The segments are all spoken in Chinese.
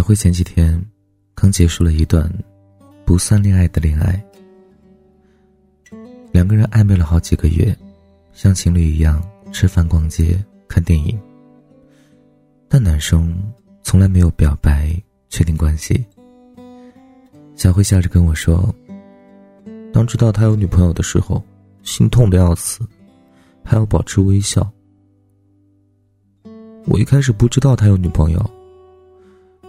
小辉前几天刚结束了一段不算恋爱的恋爱，两个人暧昧了好几个月，像情侣一样吃饭、逛街、看电影。但男生从来没有表白、确定关系。小慧笑着跟我说：“当知道他有女朋友的时候，心痛的要死，还要保持微笑。我一开始不知道他有女朋友。”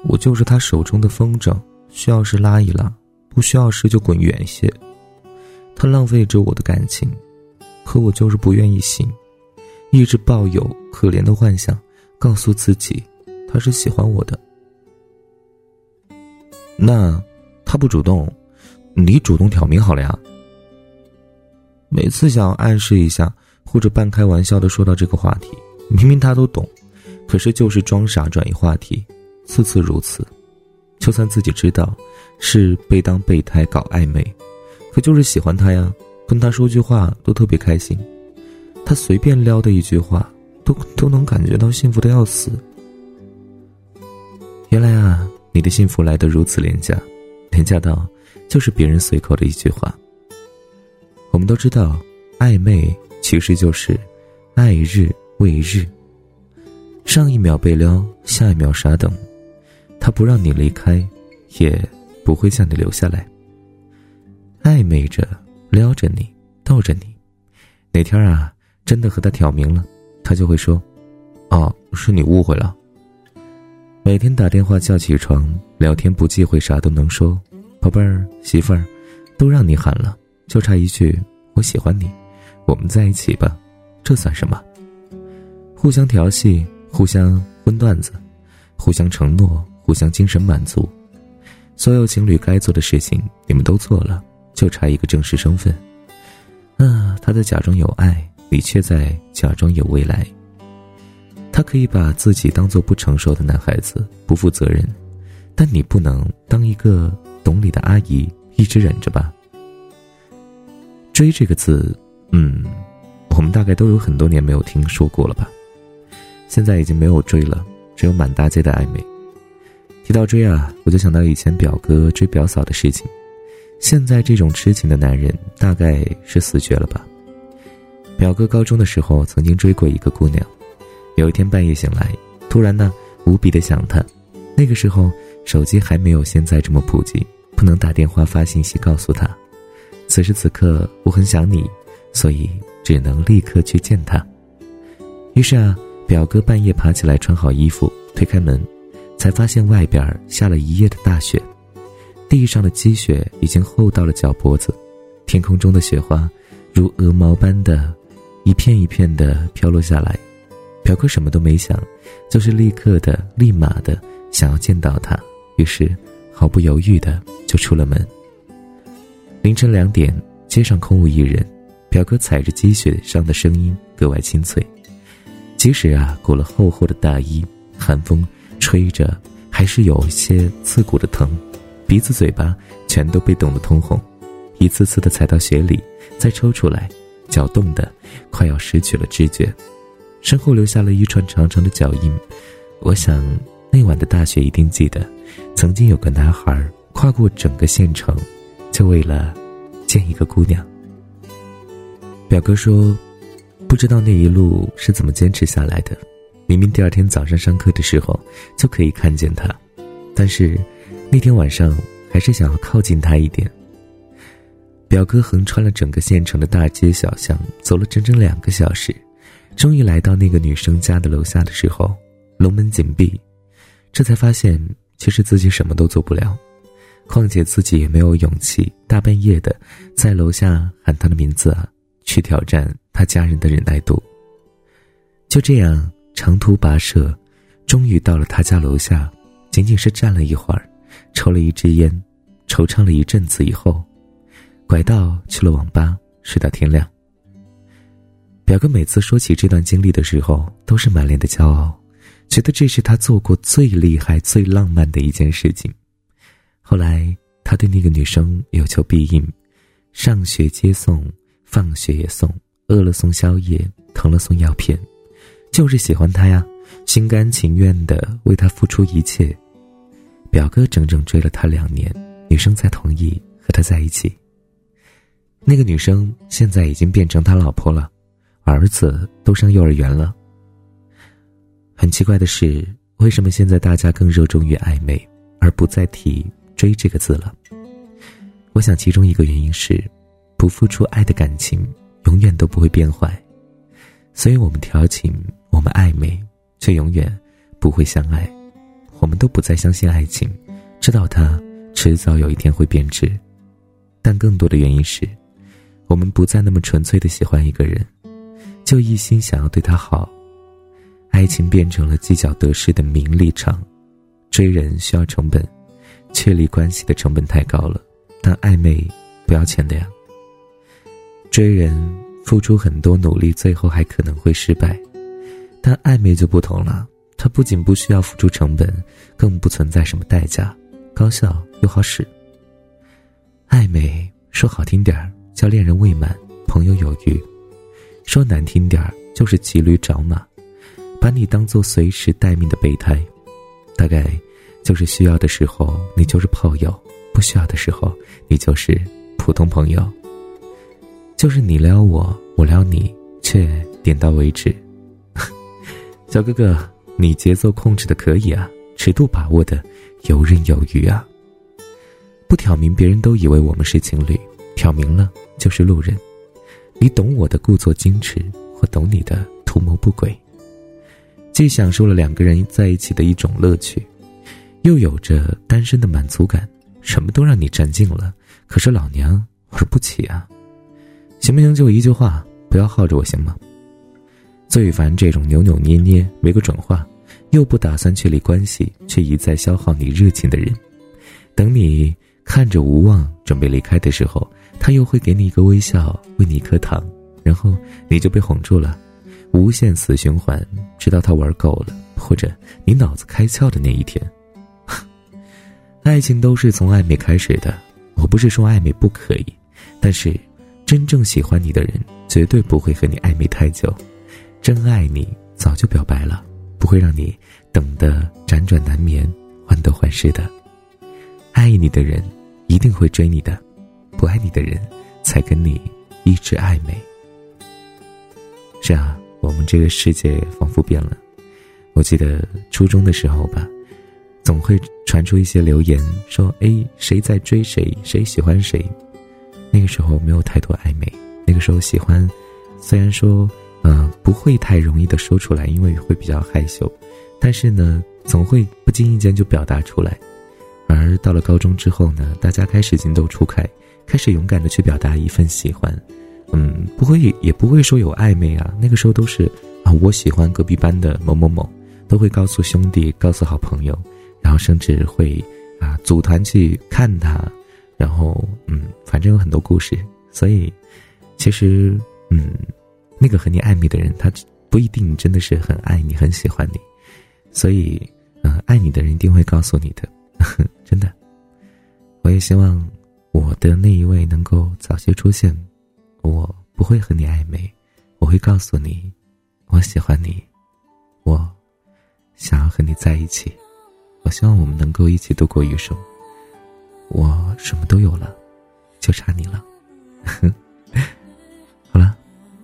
我就是他手中的风筝，需要时拉一拉，不需要时就滚远些。他浪费着我的感情，可我就是不愿意醒，一直抱有可怜的幻想，告诉自己他是喜欢我的。那他不主动，你主动挑明好了呀。每次想暗示一下或者半开玩笑的说到这个话题，明明他都懂，可是就是装傻转移话题。次次如此，就算自己知道是被当备胎搞暧昧，可就是喜欢他呀，跟他说句话都特别开心。他随便撩的一句话，都都能感觉到幸福的要死。原来啊，你的幸福来得如此廉价，廉价到就是别人随口的一句话。我们都知道，暧昧其实就是爱日为日。上一秒被撩，下一秒傻等。他不让你离开，也不会将你留下来。暧昧着，撩着你，逗着你。哪天啊，真的和他挑明了，他就会说：“哦，是你误会了。”每天打电话叫起床，聊天不忌讳，啥都能说。宝贝儿，媳妇儿，都让你喊了，就差一句“我喜欢你”，我们在一起吧，这算什么？互相调戏，互相荤段子，互相承诺。互相精神满足，所有情侣该做的事情你们都做了，就差一个正式身份。啊，他在假装有爱，你却在假装有未来。他可以把自己当做不成熟的男孩子，不负责任，但你不能当一个懂礼的阿姨，一直忍着吧。追这个字，嗯，我们大概都有很多年没有听说过了吧？现在已经没有追了，只有满大街的暧昧。提到追啊，我就想到以前表哥追表嫂的事情。现在这种痴情的男人大概是死绝了吧？表哥高中的时候曾经追过一个姑娘，有一天半夜醒来，突然呢无比的想她。那个时候手机还没有现在这么普及，不能打电话发信息告诉她。此时此刻我很想你，所以只能立刻去见她。于是啊，表哥半夜爬起来穿好衣服，推开门。才发现外边下了一夜的大雪，地上的积雪已经厚到了脚脖子，天空中的雪花如鹅毛般的，一片一片的飘落下来。表哥什么都没想，就是立刻的、立马的想要见到他，于是毫不犹豫的就出了门。凌晨两点，街上空无一人，表哥踩着积雪上的声音格外清脆，即使啊裹了厚厚的大衣，寒风。吹着，还是有些刺骨的疼，鼻子、嘴巴全都被冻得通红，一次次的踩到雪里，再抽出来，脚冻得快要失去了知觉，身后留下了一串长长的脚印。我想，那晚的大雪一定记得，曾经有个男孩跨过整个县城，就为了见一个姑娘。表哥说，不知道那一路是怎么坚持下来的。明明第二天早上上课的时候就可以看见他，但是那天晚上还是想要靠近他一点。表哥横穿了整个县城的大街小巷，走了整整两个小时，终于来到那个女生家的楼下的时候，楼门紧闭，这才发现其实自己什么都做不了，况且自己也没有勇气大半夜的在楼下喊他的名字啊，去挑战他家人的忍耐度。就这样。长途跋涉，终于到了他家楼下。仅仅是站了一会儿，抽了一支烟，惆怅了一阵子以后，拐道去了网吧，睡到天亮。表哥每次说起这段经历的时候，都是满脸的骄傲，觉得这是他做过最厉害、最浪漫的一件事情。后来，他对那个女生有求必应，上学接送，放学也送，饿了送宵夜，疼了送药片。就是喜欢他呀，心甘情愿的为他付出一切。表哥整整追了他两年，女生才同意和他在一起。那个女生现在已经变成他老婆了，儿子都上幼儿园了。很奇怪的是，为什么现在大家更热衷于暧昧，而不再提“追”这个字了？我想，其中一个原因是，不付出爱的感情永远都不会变坏，所以我们调情，我们暧昧，却永远不会相爱。我们都不再相信爱情，知道它迟早有一天会变质，但更多的原因是。我们不再那么纯粹的喜欢一个人，就一心想要对他好，爱情变成了计较得失的名利场，追人需要成本，确立关系的成本太高了，但暧昧不要钱的呀。追人付出很多努力，最后还可能会失败，但暧昧就不同了，它不仅不需要付出成本，更不存在什么代价，高效又好使。暧昧说好听点儿。叫恋人未满，朋友有余；说难听点儿，就是骑驴找马，把你当做随时待命的备胎。大概就是需要的时候你就是炮友，不需要的时候你就是普通朋友。就是你撩我，我撩你，却点到为止。小哥哥，你节奏控制的可以啊，尺度把握的游刃有余啊。不挑明，别人都以为我们是情侣。挑明了就是路人，你懂我的故作矜持，我懂你的图谋不轨。既享受了两个人在一起的一种乐趣，又有着单身的满足感，什么都让你占尽了。可是老娘玩不起啊！行不行？就一句话，不要耗着我行吗？最烦这种扭扭捏捏、没个准话，又不打算确立关系，却一再消耗你热情的人。等你看着无望，准备离开的时候。他又会给你一个微笑，喂你一颗糖，然后你就被哄住了，无限死循环，直到他玩够了，或者你脑子开窍的那一天。爱情都是从暧昧开始的，我不是说暧昧不可以，但是真正喜欢你的人绝对不会和你暧昧太久，真爱你早就表白了，不会让你等得辗转难眠、患得患失的。爱你的人一定会追你的。不爱你的人，才跟你一直暧昧。是啊，我们这个世界仿佛变了。我记得初中的时候吧，总会传出一些留言，说：“哎，谁在追谁，谁喜欢谁。”那个时候没有太多暧昧，那个时候喜欢，虽然说，嗯，不会太容易的说出来，因为会比较害羞，但是呢，总会不经意间就表达出来。而到了高中之后呢，大家开始情窦初开。开始勇敢的去表达一份喜欢，嗯，不会也不会说有暧昧啊。那个时候都是啊，我喜欢隔壁班的某某某，都会告诉兄弟，告诉好朋友，然后甚至会啊组团去看他，然后嗯，反正有很多故事。所以，其实嗯，那个和你暧昧的人，他不一定真的是很爱你，很喜欢你。所以，嗯，爱你的人一定会告诉你的，真的。我也希望。我的那一位能够早些出现，我不会和你暧昧，我会告诉你，我喜欢你，我想要和你在一起，我希望我们能够一起度过余生。我什么都有了，就差你了。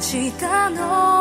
明日の